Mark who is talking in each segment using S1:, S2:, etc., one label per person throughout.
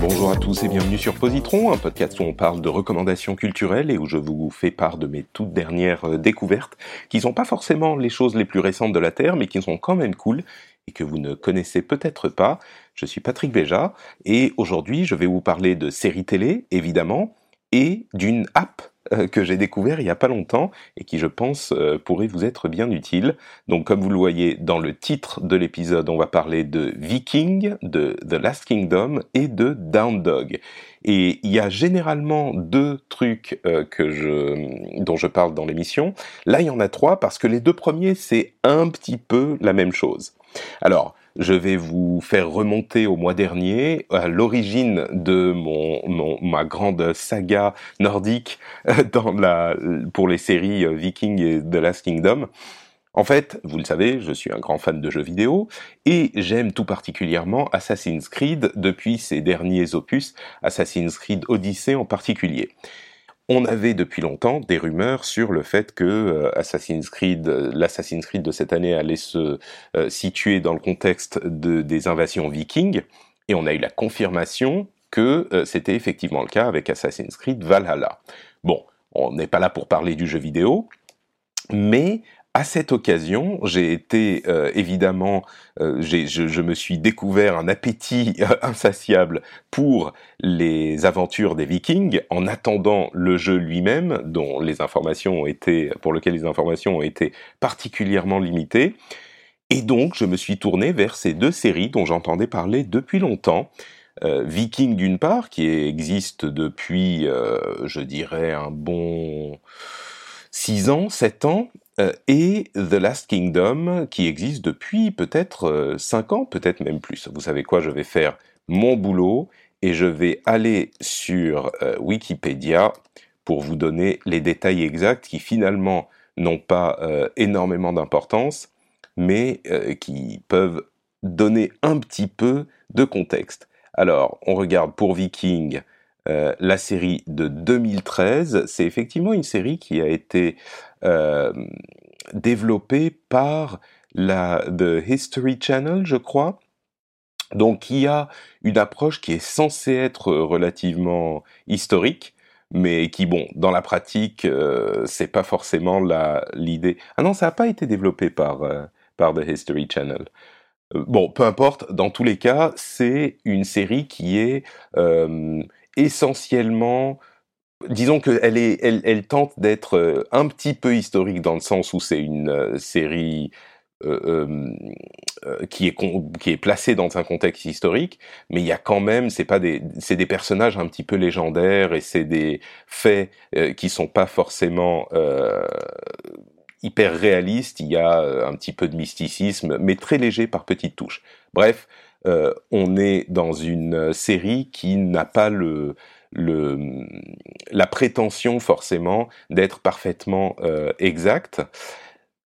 S1: Bonjour à tous et bienvenue sur Positron, un podcast où on parle de recommandations culturelles et où je vous fais part de mes toutes dernières euh, découvertes, qui sont pas forcément les choses les plus récentes de la Terre, mais qui sont quand même cool et que vous ne connaissez peut-être pas. Je suis Patrick Béja et aujourd'hui je vais vous parler de séries télé, évidemment, et d'une app que j'ai découvert il y a pas longtemps et qui je pense euh, pourrait vous être bien utile. Donc comme vous le voyez dans le titre de l'épisode, on va parler de Viking, de The Last Kingdom et de Down Dog. Et il y a généralement deux trucs euh, dont je parle dans l'émission. Là, il y en a trois parce que les deux premiers, c'est un petit peu la même chose. Alors, je vais vous faire remonter au mois dernier à l'origine de mon, ma grande saga nordique euh, pour les séries euh, Viking et The Last Kingdom. En fait, vous le savez, je suis un grand fan de jeux vidéo et j'aime tout particulièrement Assassin's Creed depuis ses derniers opus, Assassin's Creed Odyssey en particulier. On avait depuis longtemps des rumeurs sur le fait que euh, Assassin's Creed, euh, l'Assassin's Creed de cette année allait se euh, situer dans le contexte de, des invasions vikings, et on a eu la confirmation que c'était effectivement le cas avec Assassin's Creed Valhalla. Bon, on n'est pas là pour parler du jeu vidéo, mais à cette occasion, j'ai été euh, évidemment, euh, je, me suis découvert un appétit euh, insatiable pour les aventures des Vikings, en attendant le jeu lui-même, dont les informations ont été, pour lequel les informations ont été particulièrement limitées. Et donc, je me suis tourné vers ces deux séries dont j'entendais parler depuis longtemps. Euh, Viking d'une part, qui existe depuis, euh, je dirais, un bon 6 ans, 7 ans, et The Last Kingdom, qui existe depuis peut-être euh, 5 ans, peut-être même plus. Vous savez quoi, je vais faire mon boulot et je vais aller sur euh, Wikipédia pour vous donner les détails exacts qui finalement n'ont pas euh, énormément d'importance, mais euh, qui peuvent donner un petit peu de contexte. Alors, on regarde pour Viking euh, la série de 2013. C'est effectivement une série qui a été euh, développée par la The History Channel, je crois. Donc, qui a une approche qui est censée être relativement historique, mais qui, bon, dans la pratique, euh, c'est pas forcément l'idée. Ah non, ça n'a pas été développé par euh, par The History Channel. Euh, Bon, peu importe. Dans tous les cas, c'est une série qui est essentiellement disons qu'elle est, elle, tente d'être euh, un petit peu historique dans le sens où c'est une euh, série euh, qui est qui est placée dans un contexte historique, mais il y a quand même, c'est pas des, c'est des personnages un petit peu légendaires et c'est des faits euh, qui sont pas forcément hyper réalistes. Il y a un petit peu de mysticisme, mais très léger par petites touches. Bref, on est dans une série qui n'a pas le le, la prétention forcément d'être parfaitement euh, exacte.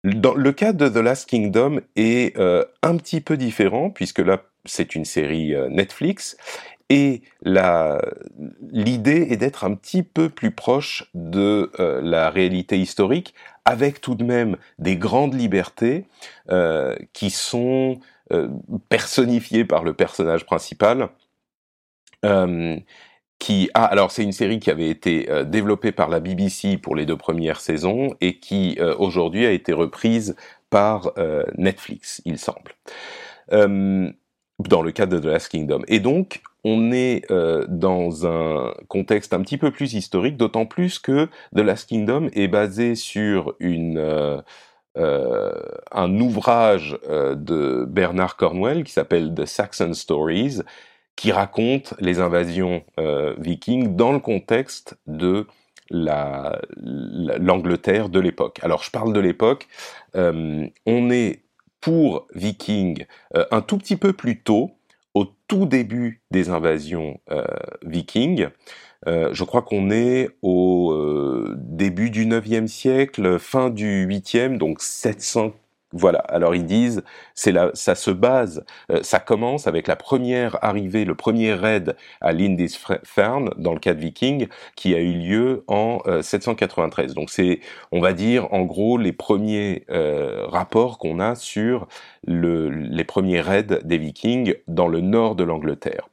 S1: Dans le cas de The Last Kingdom est euh, un petit peu différent puisque là c'est une série euh, Netflix et l'idée est d'être un petit peu plus proche de euh, la réalité historique avec tout de même des grandes libertés qui sont personnifiées par le personnage principal. Qui alors c'est une série qui avait été euh, développée par la BBC pour les deux premières saisons et qui euh, aujourd'hui a été reprise par euh, Netflix, il semble. Dans le cadre de The Last Kingdom. Et donc, on est dans un contexte un petit peu plus historique, d'autant plus que The Last Kingdom est basé sur une, un ouvrage de Bernard Cornwell qui s'appelle The Saxon Stories, qui raconte les invasions euh, vikings dans le contexte de l'Angleterre de l'époque. Alors je parle de l'époque, on est pour Viking un tout petit peu plus tôt, au tout début des invasions vikings. Euh, je crois qu'on est au euh, début du 9e siècle, fin du 8e, donc 700 voilà. Alors ils disent, c'est là, ça se base, euh, ça commence avec la première arrivée, le premier raid à Lindisfarne dans le cas de Viking, qui a eu lieu en 793. Donc c'est, on va dire, en gros les premiers rapports qu'on a sur le, les premiers raids des Vikings dans le nord de l'Angleterre.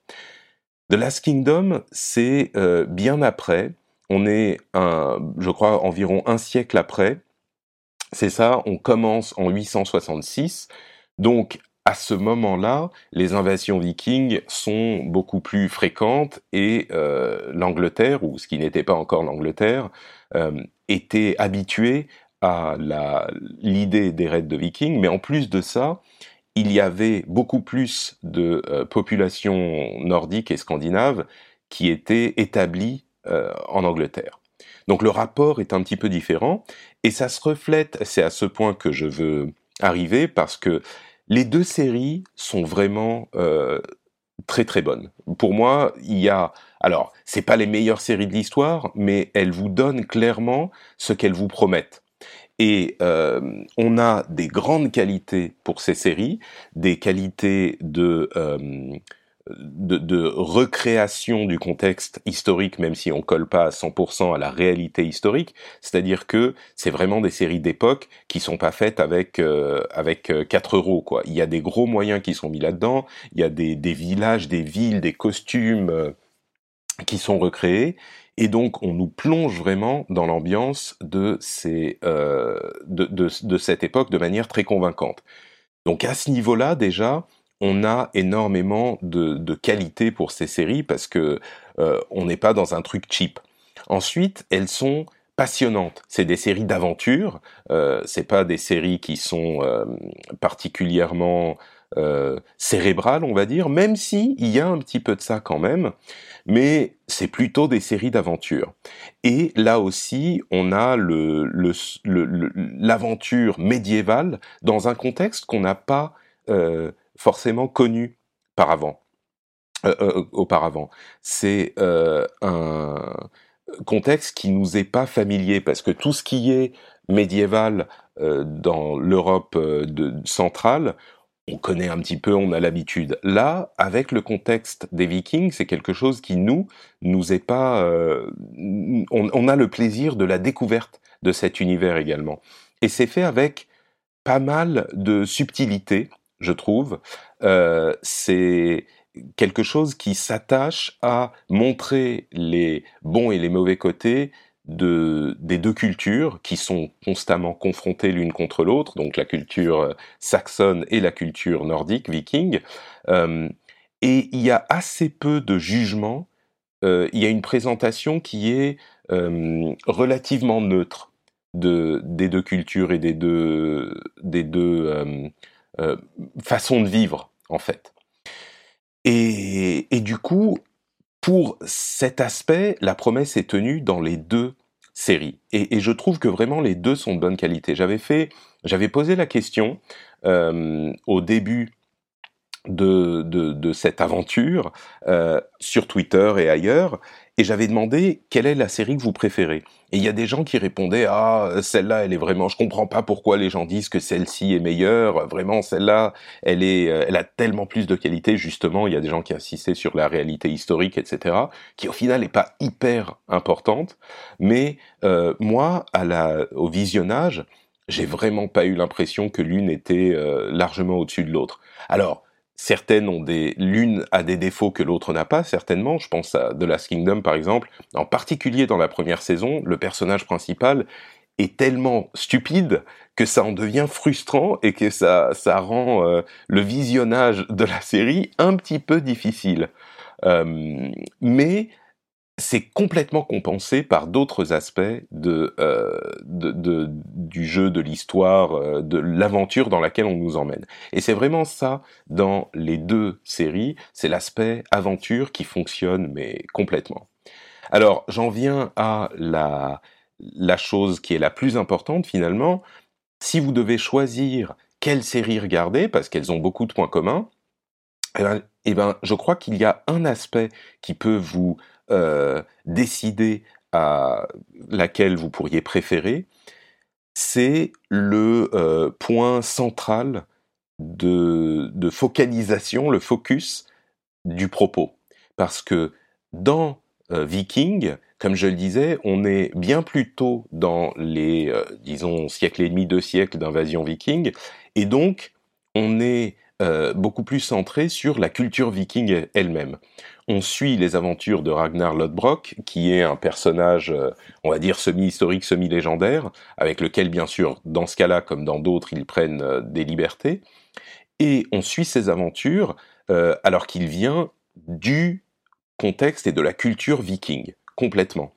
S1: The Last Kingdom, c'est euh, bien après. On est, un, je crois, environ un siècle après. C'est ça, on commence en 866. Donc, à ce moment-là, les invasions vikings sont beaucoup plus fréquentes et euh, l'Angleterre, ou ce qui n'était pas encore l'Angleterre, euh, était habituée à l'idée des raids de vikings. Mais en plus de ça, il y avait beaucoup plus de euh, populations nordiques et scandinaves qui étaient établies euh, en Angleterre. Donc le rapport est un petit peu différent et ça se reflète, c'est à ce point que je veux arriver parce que les deux séries sont vraiment euh, très très bonnes. Pour moi, il y a alors, c'est pas les meilleures séries de l'histoire, mais elles vous donnent clairement ce qu'elles vous promettent. Et euh, on a des grandes qualités pour ces séries, des qualités de, euh, de, recréation du contexte historique, même si on colle pas à 100% à la réalité historique. C'est-à-dire que c'est vraiment des séries d'époque qui sont pas faites avec euh, avec 4 euros. Quoi. Il y a des gros moyens qui sont mis là-dedans. Il y a des, villages, des villes, des costumes qui sont recréés et donc, on nous plonge vraiment dans l'ambiance de, ces, euh, de, de, cette époque de manière très convaincante. Donc, à ce niveau-là, déjà, on a énormément de, de qualité pour ces séries parce que euh, on n'est pas dans un truc cheap. Ensuite, elles sont passionnantes. C'est des séries d'aventure. Euh, c'est pas des séries qui sont euh, particulièrement euh, cérébrales, on va dire, même si il y a un petit peu de ça quand même mais c'est plutôt des séries d'aventures. Et là aussi, on a le, l'aventure médiévale dans un contexte qu'on n'a pas forcément connu par avant, euh, euh, auparavant. C'est un contexte qui nous est pas familier parce que tout ce qui est médiéval dans l'Europe centrale, on connaît un petit peu, on a l'habitude. Là, avec le contexte des Vikings, c'est quelque chose qui nous nous est pas. Euh, on, a le plaisir de la découverte de cet univers également, et c'est fait avec pas mal de subtilité, je trouve. Euh, c'est quelque chose qui s'attache à montrer les bons et les mauvais côtés de, des deux cultures qui sont constamment confrontées l'une contre l'autre, donc la culture euh, saxonne et la culture nordique, viking. Euh, et il y a assez peu de jugement. Il y a une présentation qui est relativement neutre de, des deux cultures et des deux, des deux euh, façons de vivre, en fait. Et, et du coup, pour cet aspect, la promesse est tenue dans les deux séries. Et, je trouve que vraiment les deux sont de bonne qualité. J'avais fait, j'avais posé la question euh, au début de, de, cette aventure euh, sur Twitter et ailleurs, et j'avais demandé quelle est la série que vous préférez? Et il y a des gens qui répondaient ah celle-là elle est vraiment je comprends pas pourquoi les gens disent que celle-ci est meilleure. Vraiment celle-là elle est euh, elle a tellement plus de qualité justement il y a des gens qui insistaient sur la réalité historique etc qui au final n'est pas hyper importante. Mais euh, moi au visionnage j'ai vraiment pas eu l'impression que l'une était euh, largement au-dessus de l'autre. Alors certaines ont des, l'une a des défauts que l'autre n'a pas, certainement. Je pense à The Last Kingdom, par exemple. En particulier dans la première saison, le personnage principal est tellement stupide que ça en devient frustrant et que ça, ça rend euh, le visionnage de la série un petit peu difficile. Euh, mais c'est complètement compensé par d'autres aspects de, euh, du jeu, de l'histoire, euh, de l'aventure dans laquelle on nous emmène. Et c'est vraiment ça dans les deux séries, c'est l'aspect aventure qui fonctionne mais complètement. Alors, j'en viens à la, la chose qui est la plus importante finalement. Si vous devez choisir quelle série regarder, parce qu'elles ont beaucoup de points communs, eh ben, eh ben je crois qu'il y a un aspect qui peut vous euh, décider à laquelle vous pourriez préférer, c'est le euh, point central de, focalisation, le focus du propos. Parce que dans euh, Viking, comme je le disais, on est bien plus tôt dans les, disons, et demi, deux siècles d'invasion viking, et donc on est euh, beaucoup plus centré sur la culture viking elle-même. On suit les aventures de Ragnar Lodbrok, qui est un personnage, on va dire, semi-historique, semi-légendaire, avec lequel, bien sûr, dans ce cas-là, comme dans d'autres, ils prennent des libertés. Et on suit ses aventures alors qu'il vient du contexte et de la culture viking, complètement.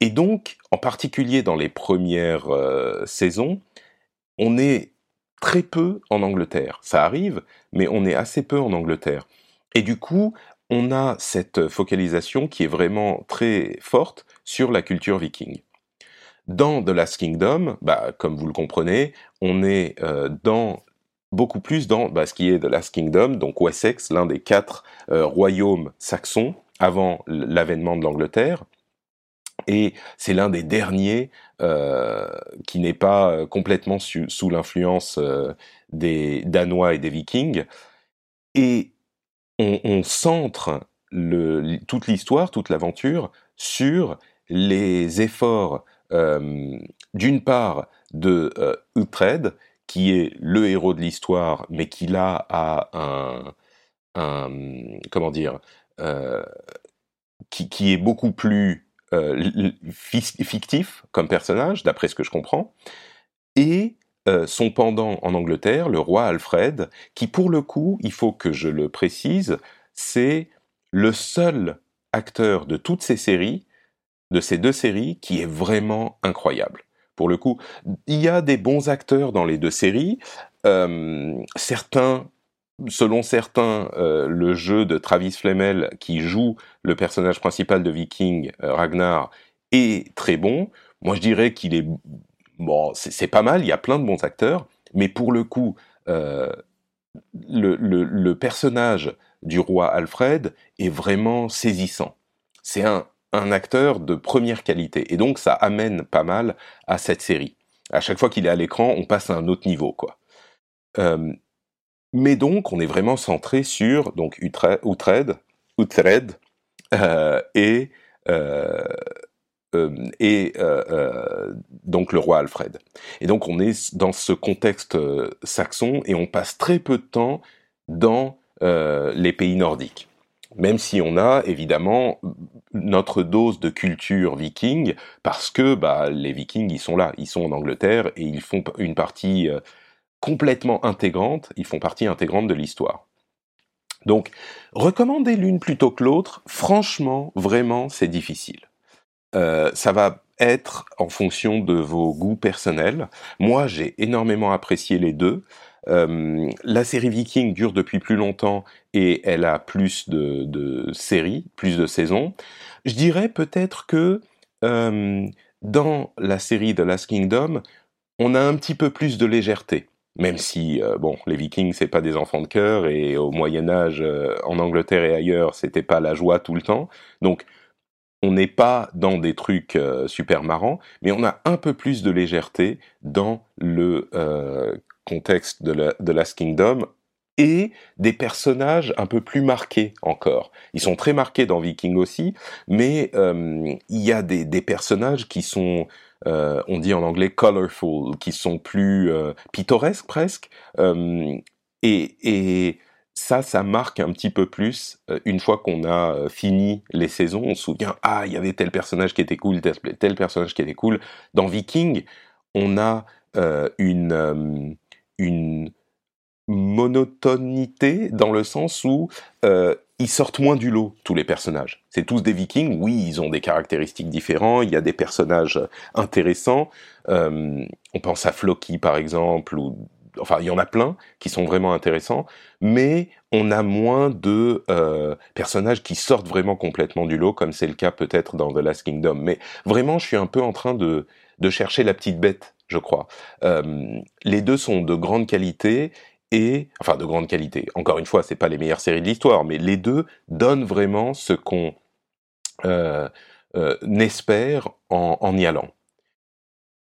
S1: Et donc, en particulier dans les premières euh, saisons, on est très peu en Angleterre. Ça arrive, mais on est assez peu en Angleterre. Et du coup, on a cette focalisation qui est vraiment très forte sur la culture viking. Dans The Last Kingdom, bah, comme vous le comprenez, on est euh, beaucoup plus dans bah, ce qui est The Last Kingdom, donc Wessex, l'un des quatre euh, royaumes saxons, avant l'avènement de l'Angleterre. Et c'est l'un des derniers euh, qui n'est pas euh, complètement sous l'influence euh, des Danois et des Vikings. Et on, centre toute l'histoire, toute l'aventure sur les efforts, d'une part, de Uhtred, qui est le héros de l'histoire, mais qui là a un, comment dire, qui, est beaucoup plus fictif comme personnage, d'après ce que je comprends, et euh, son pendant en Angleterre, le roi Alfred, qui pour le coup, il faut que je le précise, c'est le seul acteur de toutes ces séries, de ces deux séries, qui est vraiment incroyable. Pour le coup, il y a des bons acteurs dans les deux séries. certains selon certains, euh, le jeu de Travis Flemel, qui joue le personnage principal de Viking, euh, Ragnar, est très bon. Moi, je dirais qu'il est bon, c'est pas mal. Il y a plein de bons acteurs, mais pour le coup, euh, le, personnage du roi Alfred est vraiment saisissant. C'est un, un acteur de première qualité, et donc ça amène pas mal à cette série. À chaque fois qu'il est à l'écran, on passe à un autre niveau, quoi. Mais donc, on est vraiment centré sur donc Uhtred, Uhtred euh, et euh, euh, donc le roi Alfred. Et donc, on est dans ce contexte saxon et on passe très peu de temps dans les pays nordiques. Même si on a évidemment notre dose de culture viking, parce que bah, les vikings, ils sont là, ils sont en Angleterre et ils font une partie complètement intégrantes, ils font partie intégrante de l'histoire. Donc, recommander l'une plutôt que l'autre, franchement, vraiment, c'est difficile. Euh, ça va être en fonction de vos goûts personnels. Moi, j'ai énormément apprécié les deux. Euh, la série Viking dure depuis plus longtemps et elle a plus de, séries, plus de saisons. Je dirais peut-être que euh, dans la série The Last Kingdom, on a un petit peu plus de légèreté. Même si, euh, bon, les Vikings, c'est pas des enfants de cœur, et au Moyen Âge, euh, en Angleterre et ailleurs, c'était pas la joie tout le temps. Donc, on n'est pas dans des trucs euh, super marrants, mais on a un peu plus de légèreté dans le contexte de, de Last Kingdom, et des personnages un peu plus marqués encore. Ils sont très marqués dans Viking aussi, mais il y a des personnages qui sont euh, on dit en anglais colorful, qui sont plus euh, pittoresques presque. Euh, et, ça, ça marque un petit peu plus une fois qu'on a fini les saisons. On se souvient, ah, il y avait tel personnage qui était cool, tel, personnage qui était cool. Dans Viking, on a une, une monotonité dans le sens où ils sortent moins du lot, tous les personnages. C'est tous des vikings, oui, ils ont des caractéristiques différents, il y a des personnages intéressants. Euh, on pense à Floki, par exemple, ou enfin il y en a plein qui sont vraiment intéressants, mais on a moins de euh, personnages qui sortent vraiment complètement du lot, comme c'est le cas peut-être dans The Last Kingdom. Mais vraiment, je suis un peu en train de, de chercher la petite bête, je crois. Euh, les deux sont de grande qualité enfin de grande qualité. Encore une fois, c'est pas les meilleures séries de l'histoire, mais les deux donnent vraiment ce qu'on euh, euh, espère en, y allant.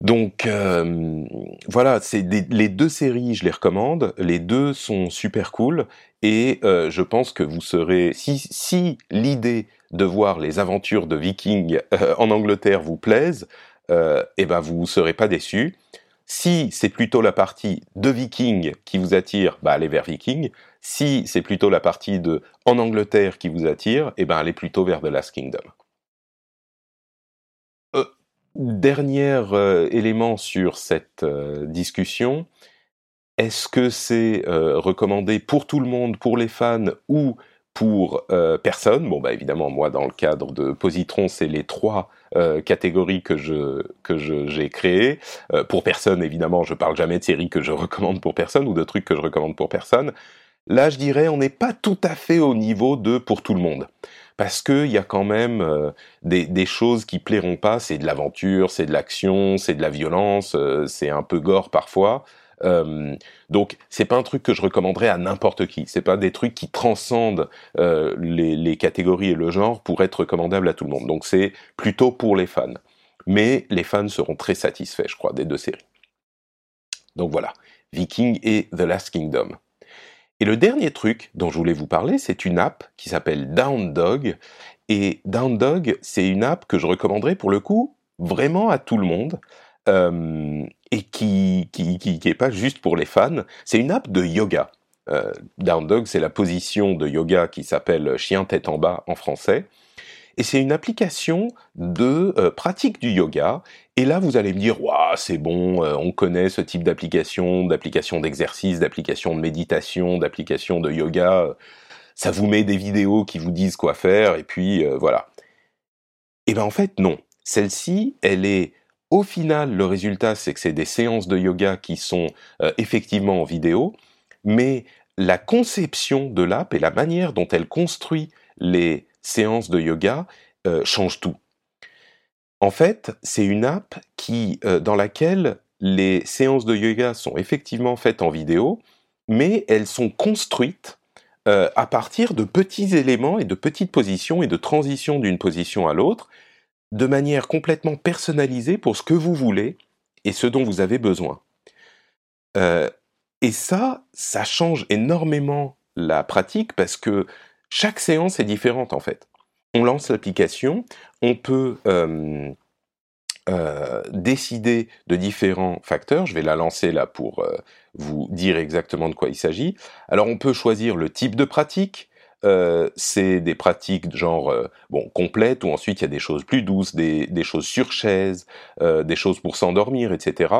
S1: Donc euh, voilà, c'est les deux séries, je les recommande. Les deux sont super cool et je pense que vous serez si l'idée de voir les aventures de Vikings en Angleterre vous plaise, eh ben vous serez pas déçus. Si c'est plutôt la partie de Vikings qui vous attire, bah allez vers Vikings. Si c'est plutôt la partie de en Angleterre qui vous attire, eh ben allez plutôt vers The Last Kingdom. Dernier euh, élément sur cette euh, discussion, est-ce que c'est euh, recommandé pour tout le monde, pour les fans ou pour euh, personne Bon, bah évidemment, moi, dans le cadre de Positron, c'est les trois euh, catégories que je que je- j'ai créées. Euh, pour personne, évidemment, je parle jamais de séries que je recommande pour personne ou de trucs que je recommande pour personne. Là, je dirais, on n'est pas tout à fait au niveau de pour tout le monde. Parce qu'il y a quand même euh, des, des choses qui plairont pas. C'est de l'aventure, c'est de l'action, c'est de la violence, euh, c'est un peu gore parfois. Euh, donc, c'est pas un truc que je recommanderais à n'importe qui. C'est pas des trucs qui transcendent euh, les, catégories et le genre pour être recommandables à tout le monde. Donc, c'est plutôt pour les fans. Mais les fans seront très satisfaits, je crois, des deux séries. Donc voilà, Viking et The Last Kingdom. Et le dernier truc dont je voulais vous parler, c'est une app qui s'appelle Down Dog. Et Down Dog, c'est une app que je recommanderais pour le coup vraiment à tout le monde. euh, et qui, qui, qui, qui est pas juste pour les fans. C'est une app de yoga. Euh, Down Dog, c'est la position de yoga qui s'appelle chien tête en bas en français. Et c'est une application de euh, pratique du yoga. Et là, vous allez me dire, waouh, c'est bon, euh, on connaît ce type d'application, d'application d'exercice, d'application de méditation, d'application de yoga. Ça vous met des vidéos qui vous disent quoi faire, et puis euh, voilà. Et ben en fait, non. Celle-ci, elle est au final, le résultat, c'est que c'est des séances de yoga qui sont euh, effectivement en vidéo, mais la conception de l'app et la manière dont elle construit les séances de yoga euh, change tout. En fait, c'est une app qui, euh, dans laquelle les séances de yoga sont effectivement faites en vidéo, mais elles sont construites à partir de petits éléments et de petites positions et de transitions d'une position à l'autre, de manière complètement personnalisée pour ce que vous voulez et ce dont vous avez besoin. Euh, et ça, ça change énormément la pratique parce que chaque séance est différente en fait. On lance l'application, on peut euh, euh, décider de différents facteurs. Je vais la lancer là pour vous dire exactement de quoi il s'agit. Alors on peut choisir le type de pratique. Euh, c'est des pratiques genre euh, bon complètes ou ensuite il y a des choses plus douces, des, des choses sur chaise, euh, des choses pour s'endormir, etc.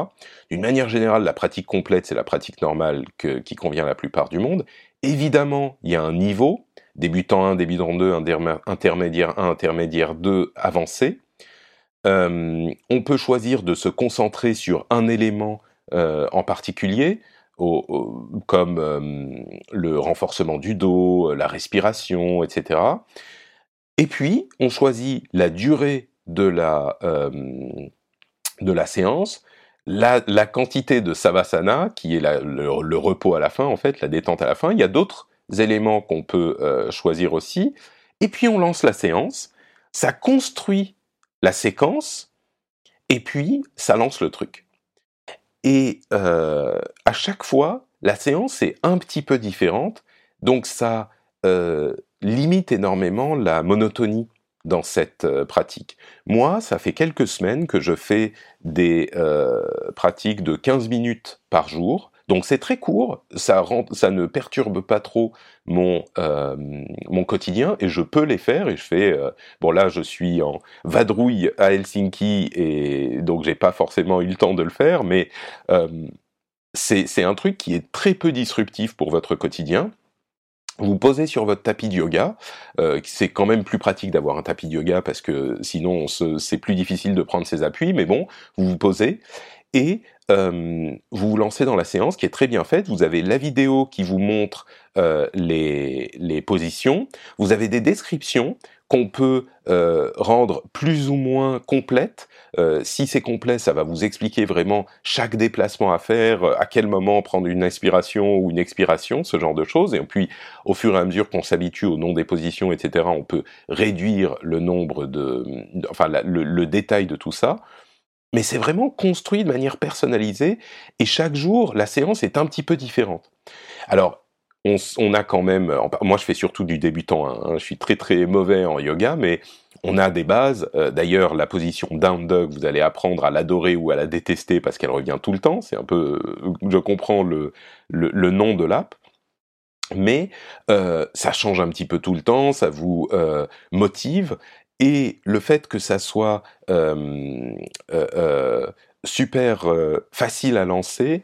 S1: D'une manière générale, la pratique complète c'est la pratique normale qui convient à la plupart du monde. Évidemment, il y a un niveau débutant 1, débutant 2, interma- intermédiaire 1, intermédiaire 2, avancé. On peut choisir de se concentrer sur un élément en particulier, comme euh, le renforcement du dos, la respiration, etc. Et puis, on choisit la durée de la, euh, de la séance, la, la quantité de savasana, qui est le, repos à la fin, en fait, la détente à la fin. Il y a d'autres éléments qu'on peut euh, choisir aussi. Et puis, on lance la séance. Ça construit la séquence, et puis ça lance le truc. Et euh, à chaque fois, la séance est un petit peu différente, donc ça euh, limite énormément la monotonie dans cette euh, pratique. Moi, ça fait quelques semaines que je fais des pratiques de 15 minutes par jour, donc c'est très court, ça, ne perturbe pas trop mon, euh, mon quotidien, et je peux les faire, et je fais... euh, bon là, je suis en vadrouille à Helsinki, et donc j'ai pas forcément eu le temps de le faire, mais euh, c'est un truc qui est très peu disruptif pour votre quotidien. Vous posez sur votre tapis de yoga, c'est quand même plus pratique d'avoir un tapis de yoga parce que sinon c'est plus difficile de prendre ses appuis, mais bon, vous vous posez et euh, vous vous lancez dans la séance qui est très bien faite. Vous avez la vidéo qui vous montre euh, les, positions. Vous avez des descriptions qu'on peut euh, rendre plus ou moins complètes. Si c'est complet, ça va vous expliquer vraiment chaque déplacement à faire, à quel moment prendre une inspiration ou une expiration, ce genre de choses. Et puis, au fur et à mesure qu'on s'habitue au nom des positions, etc., on peut réduire le nombre de, enfin, le détail de tout ça. Mais c'est vraiment construit de manière personnalisée et chaque jour, la séance est un petit peu différente. Alors, on, a quand même, moi je fais surtout du débutant, hein, je suis très très mauvais en yoga, mais on a des bases. Euh, D'ailleurs, la position down dog, vous allez apprendre à l'adorer ou à la détester parce qu'elle revient tout le temps. C'est un peu, je comprends le, le, nom de l'app. Mais euh, ça change un petit peu tout le temps, ça vous euh, motive, et le fait que ça soit euh, euh, super euh, facile à lancer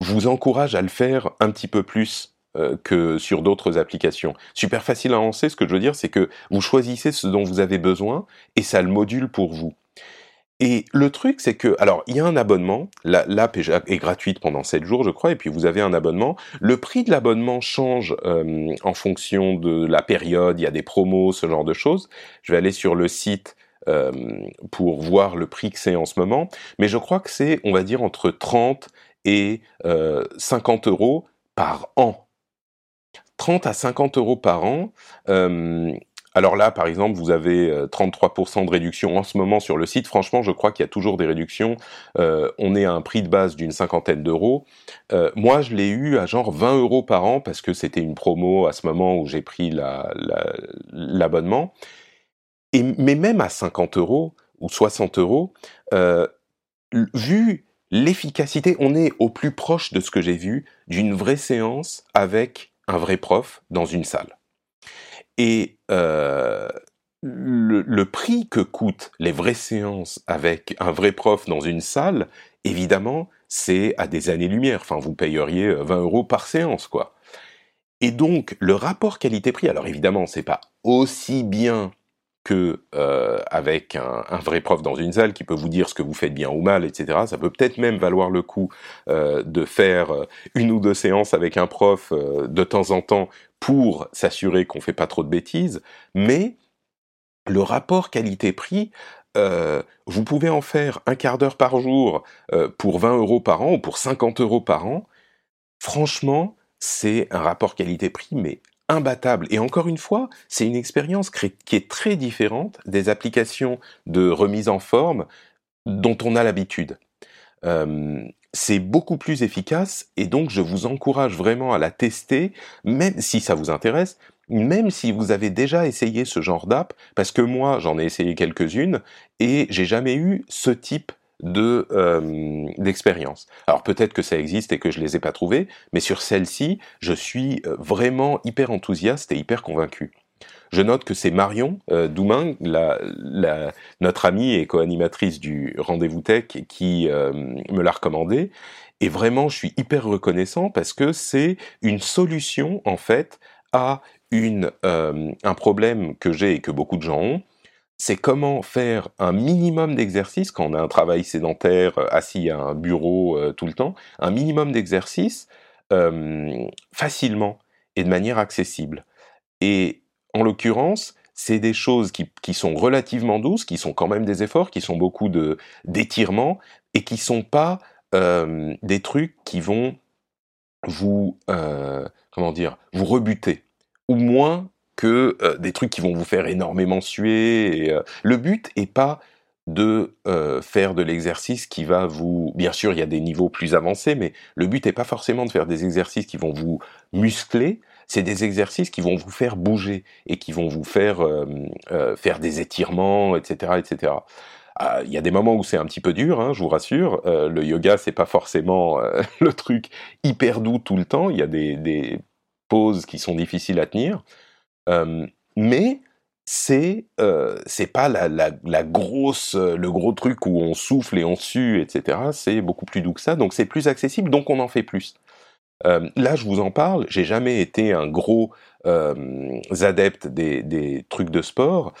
S1: vous encourage à le faire un petit peu plus que sur d'autres applications. Super facile à lancer, ce que je veux dire, c'est que vous choisissez ce dont vous avez besoin et ça le module pour vous. Et le truc, c'est que, alors, il y a un abonnement, l'app est, gratuite pendant 7 jours, je crois, et puis vous avez un abonnement. Le prix de l'abonnement change euh, en fonction de la période, il y a des promos, ce genre de choses. Je vais aller sur le site euh, pour voir le prix que c'est en ce moment, mais je crois que c'est, on va dire, entre 30 et euh, 50 euros par an. 30 à 50 euros par an. Euh, alors là, par exemple, vous avez 33% de réduction en ce moment sur le site. Franchement, je crois qu'il y a toujours des réductions. Euh, on est à un prix de base d'une cinquantaine d'euros. Euh, moi, je l'ai eu à genre 20 euros par an parce que c'était une promo à ce moment où j'ai pris l'abonnement. La, la, mais même à 50 euros ou 60 euros, euh, vu l'efficacité, on est au plus proche de ce que j'ai vu d'une vraie séance avec un vrai prof dans une salle. Et euh, le, prix que coûtent les vraies séances avec un vrai prof dans une salle, évidemment, c'est à des années-lumière. Enfin, vous payeriez 20 euros par séance, quoi. Et donc, le rapport qualité-prix, alors évidemment, c'est pas aussi bien que euh, avec un, vrai prof dans une salle qui peut vous dire ce que vous faites bien ou mal, etc. Ça peut peut-être même valoir le coup euh, de faire euh, une ou deux séances avec un prof de temps en temps pour s'assurer qu'on fait pas trop de bêtises, mais le rapport qualité-prix, vous pouvez en faire un quart d'heure par jour pour 20 euros par an ou pour 50 euros par an. Franchement, c'est un rapport qualité-prix, mais imbattable. Et encore une fois, c'est une expérience qui est très différente des applications de remise en forme dont on a l'habitude. C'est beaucoup plus efficace et donc je vous encourage vraiment à la tester, même si ça vous intéresse, même si vous avez déjà essayé ce genre d'app, parce que moi j'en ai essayé quelques-unes et j'ai jamais eu ce type de euh, d'expérience. Alors peut-être que ça existe et que je les ai pas trouvées, mais sur celle-ci, je suis euh, vraiment hyper enthousiaste et hyper convaincu. Je note que c'est Marion euh, Doumain, la, la, notre amie et co-animatrice du Rendez-vous Tech, qui euh, me l'a recommandé. Et vraiment, je suis hyper reconnaissant parce que c'est une solution, en fait, à une, euh, un problème que j'ai et que beaucoup de gens ont. C'est comment faire un minimum d'exercice quand on a un travail sédentaire, euh, assis à un bureau euh, tout le temps, un minimum d'exercice euh, facilement et de manière accessible. Et en l'occurrence, c'est des choses qui, sont relativement douces, qui sont quand même des efforts, qui sont beaucoup de d'étirements et qui sont pas des trucs qui vont vous comment dire vous rebuter ou moins que euh, des trucs qui vont vous faire énormément suer. Euh, le but est pas de euh, faire de l'exercice qui va vous... Bien sûr, il y a des niveaux plus avancés, mais le but n'est pas forcément de faire des exercices qui vont vous muscler, c'est des exercices qui vont vous faire bouger et qui vont vous faire faire des étirements, etc., etc. Ah, il y a des moments où c'est un petit peu dur, hein, je vous rassure. Le yoga, c'est pas forcément le truc hyper doux tout le temps. Il y a des, des pauses qui sont difficiles à tenir, mais c'est c'est pas la, la, grosse le gros truc où on souffle et on sue etc c'est beaucoup plus doux que ça donc c'est plus accessible donc on en fait plus. Là je vous en parle j'ai jamais été un gros adepte des, des trucs de sport.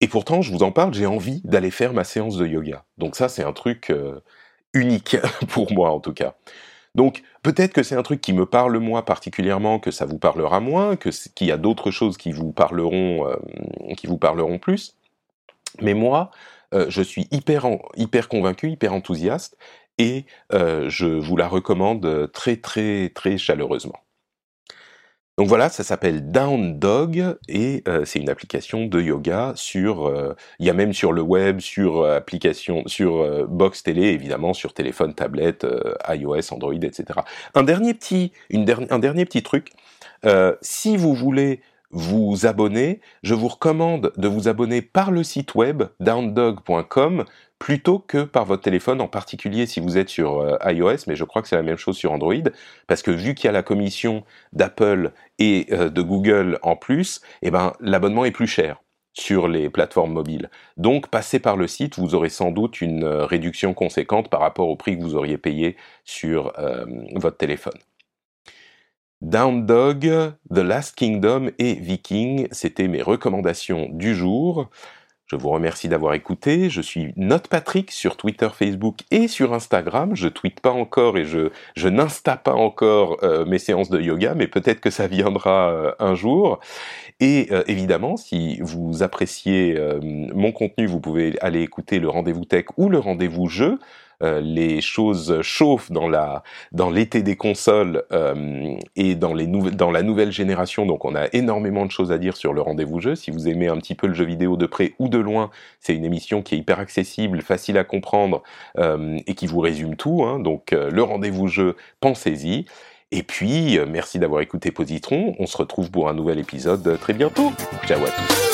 S1: Et pourtant je vous en parle j'ai envie d'aller faire ma séance de yoga. Donc ça c'est un truc unique pour moi en tout cas. Donc peut-être que c'est un truc qui me parle moi particulièrement, que ça vous parlera moins, que qu'il y a d'autres choses qui vous parleront, euh, qui vous parleront plus. Mais moi, euh, je suis hyper hyper convaincu, hyper enthousiaste, et euh, je vous la recommande très très très chaleureusement. Donc voilà, ça s'appelle Down Dog et euh, c'est une application de yoga sur, euh, il y a même sur le web, sur euh, application, sur box télé évidemment, sur téléphone, tablette, iOS, Android, etc. Un dernier petit, un dernier petit truc, si vous voulez vous abonner, je vous recommande de vous abonner par le site web downdog.com plutôt que par votre téléphone, en particulier si vous êtes sur euh, iOS, mais je crois que c'est la même chose sur Android, parce que vu qu'il y a la commission d'Apple et euh, de Google en plus, eh ben l'abonnement est plus cher sur les plateformes mobiles. Donc passez par le site, vous aurez sans doute une euh, réduction conséquente par rapport au prix que vous auriez payé sur votre téléphone. Down Dog, The Last Kingdom et Viking, c'était mes recommandations du jour. Je vous remercie d'avoir écouté. Je suis Note Patrick sur Twitter, Facebook et sur Instagram. Je tweete pas encore et je, je n'insta pas encore euh, mes séances de yoga, mais peut-être que ça viendra euh, un jour. Et euh, évidemment, si vous appréciez mon contenu, vous pouvez aller écouter le rendez-vous tech ou le rendez-vous jeu. Euh, les choses chauffent dans la dans l'été des consoles euh, et dans les dans la nouvelle génération. Donc on a énormément de choses à dire sur le rendez-vous jeu. Si vous aimez un petit peu le jeu vidéo de près ou de loin, c'est une émission qui est hyper accessible, facile à comprendre euh, et qui vous résume tout. Hein. Donc le rendez-vous jeu, pensez-y. Et puis, euh, merci d'avoir écouté Positron. On se retrouve pour un nouvel épisode euh, très bientôt. Ciao à tous.